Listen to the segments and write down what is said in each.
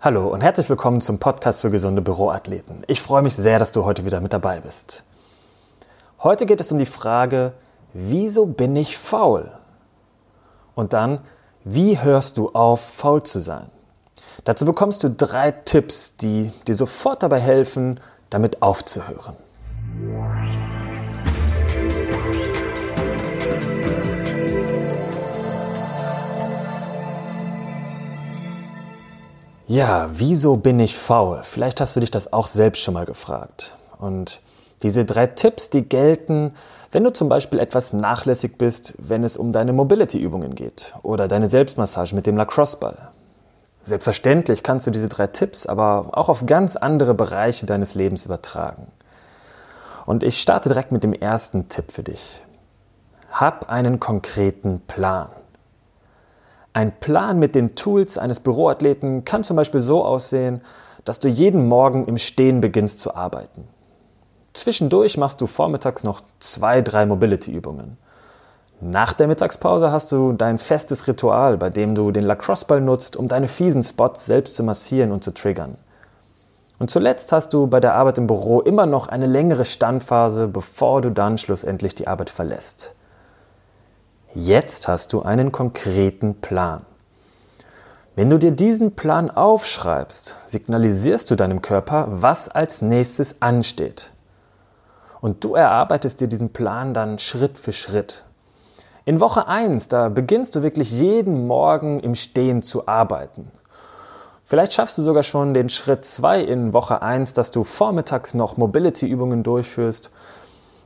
Hallo und herzlich willkommen zum Podcast für gesunde Büroathleten. Ich freue mich sehr, dass du heute wieder mit dabei bist. Heute geht es um die Frage, wieso bin ich faul? Und dann, wie hörst du auf, faul zu sein? Dazu bekommst du drei Tipps, die dir sofort dabei helfen, damit aufzuhören. Ja, wieso bin ich faul? Vielleicht hast du dich das auch selbst schon mal gefragt. Und diese drei Tipps, die gelten, wenn du zum Beispiel etwas nachlässig bist, wenn es um deine Mobility-Übungen geht oder deine Selbstmassage mit dem Lacrosse-Ball. Selbstverständlich kannst du diese drei Tipps aber auch auf ganz andere Bereiche deines Lebens übertragen. Und ich starte direkt mit dem ersten Tipp für dich. Hab einen konkreten Plan. Ein Plan mit den Tools eines Büroathleten kann zum Beispiel so aussehen, dass du jeden Morgen im Stehen beginnst zu arbeiten. Zwischendurch machst du vormittags noch zwei, drei Mobility-Übungen. Nach der Mittagspause hast du dein festes Ritual, bei dem du den Lacrosse-Ball nutzt, um deine fiesen Spots selbst zu massieren und zu triggern. Und zuletzt hast du bei der Arbeit im Büro immer noch eine längere Standphase, bevor du dann schlussendlich die Arbeit verlässt. Jetzt hast du einen konkreten Plan. Wenn du dir diesen Plan aufschreibst, signalisierst du deinem Körper, was als nächstes ansteht. Und du erarbeitest dir diesen Plan dann Schritt für Schritt. In Woche 1, da beginnst du wirklich jeden Morgen im Stehen zu arbeiten. Vielleicht schaffst du sogar schon den Schritt 2 in Woche 1, dass du vormittags noch Mobility-Übungen durchführst.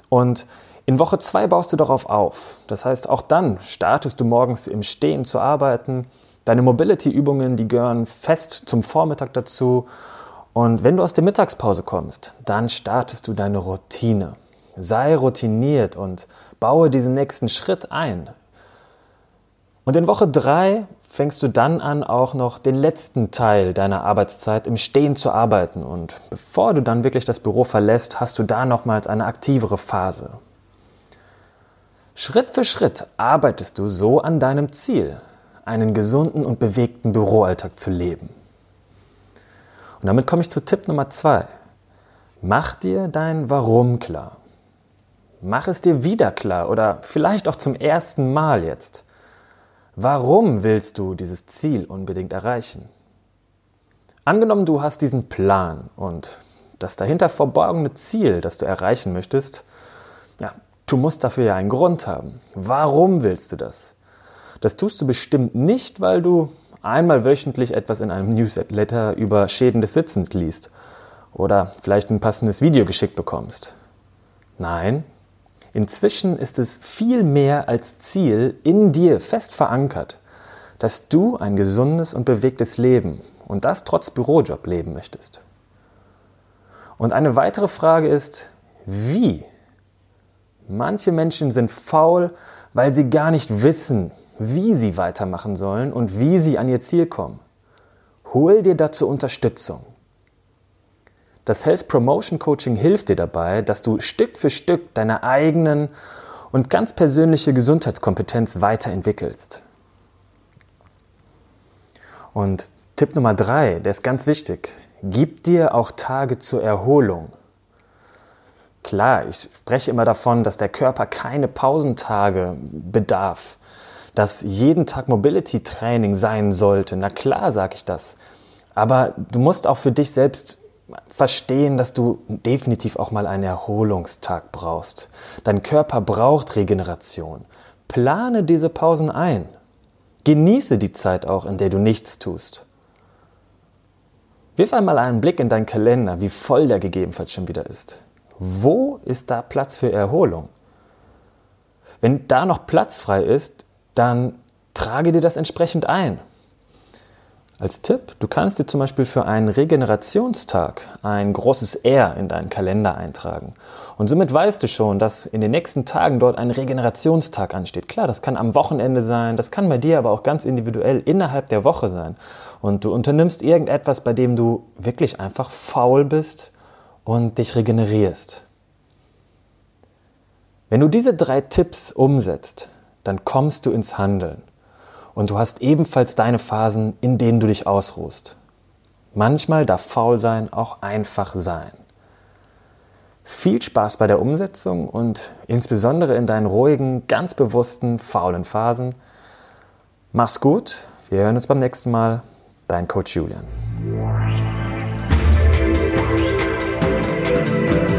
Und in Woche 2 baust du darauf auf. Das heißt, auch dann startest du morgens im Stehen zu arbeiten. Deine Mobility-Übungen, die gehören fest zum Vormittag dazu. Und wenn du aus der Mittagspause kommst, dann startest du deine Routine. Sei routiniert und baue diesen nächsten Schritt ein. Und in Woche 3 fängst du dann an, auch noch den letzten Teil deiner Arbeitszeit im Stehen zu arbeiten. Und bevor du dann wirklich das Büro verlässt, hast du da nochmals eine aktivere Phase. Schritt für Schritt arbeitest du so an deinem Ziel, einen gesunden und bewegten Büroalltag zu leben. Und damit komme ich zu Tipp Nummer zwei. Mach dir dein Warum klar. Mach es dir wieder klar oder vielleicht auch zum ersten Mal jetzt. Warum willst du dieses Ziel unbedingt erreichen? Angenommen, du hast diesen Plan und das dahinter verborgene Ziel, das du erreichen möchtest, ja, du musst dafür ja einen Grund haben. Warum willst du das? Das tust du bestimmt nicht, weil du einmal wöchentlich etwas in einem Newsletter über Schäden des Sitzens liest oder vielleicht ein passendes Video geschickt bekommst. Nein, inzwischen ist es viel mehr als Ziel in dir fest verankert, dass du ein gesundes und bewegtes Leben und das trotz Bürojob leben möchtest. Und eine weitere Frage ist, wie? Manche Menschen sind faul, weil sie gar nicht wissen, wie sie weitermachen sollen und wie sie an ihr Ziel kommen. Hol dir dazu Unterstützung. Das Health Promotion Coaching hilft dir dabei, dass du Stück für Stück deine eigenen und ganz persönliche Gesundheitskompetenz weiterentwickelst. Und Tipp Nummer drei, der ist ganz wichtig. Gib dir auch Tage zur Erholung. Klar, ich spreche immer davon, dass der Körper keine Pausentage bedarf, dass jeden Tag Mobility Training sein sollte. Na klar, sage ich das. Aber du musst auch für dich selbst verstehen, dass du definitiv auch mal einen Erholungstag brauchst. Dein Körper braucht Regeneration. Plane diese Pausen ein. Genieße die Zeit auch, in der du nichts tust. Wirf einmal einen Blick in deinen Kalender, wie voll der gegebenenfalls schon wieder ist. Wo ist da Platz für Erholung? Wenn da noch Platz frei ist, dann trage dir das entsprechend ein. Als Tipp, du kannst dir zum Beispiel für einen Regenerationstag ein großes R in deinen Kalender eintragen. Und somit weißt du schon, dass in den nächsten Tagen dort ein Regenerationstag ansteht. Klar, das kann am Wochenende sein, das kann bei dir aber auch ganz individuell innerhalb der Woche sein. Und du unternimmst irgendetwas, bei dem du wirklich einfach faul bist und dich regenerierst. Wenn du diese drei Tipps umsetzt, dann kommst du ins Handeln und du hast ebenfalls deine Phasen, in denen du dich ausruhst. Manchmal darf faul sein auch einfach sein. Viel Spaß bei der Umsetzung und insbesondere in deinen ruhigen, ganz bewussten, faulen Phasen. Mach's gut, wir hören uns beim nächsten Mal. Dein Coach Julian. Thank you.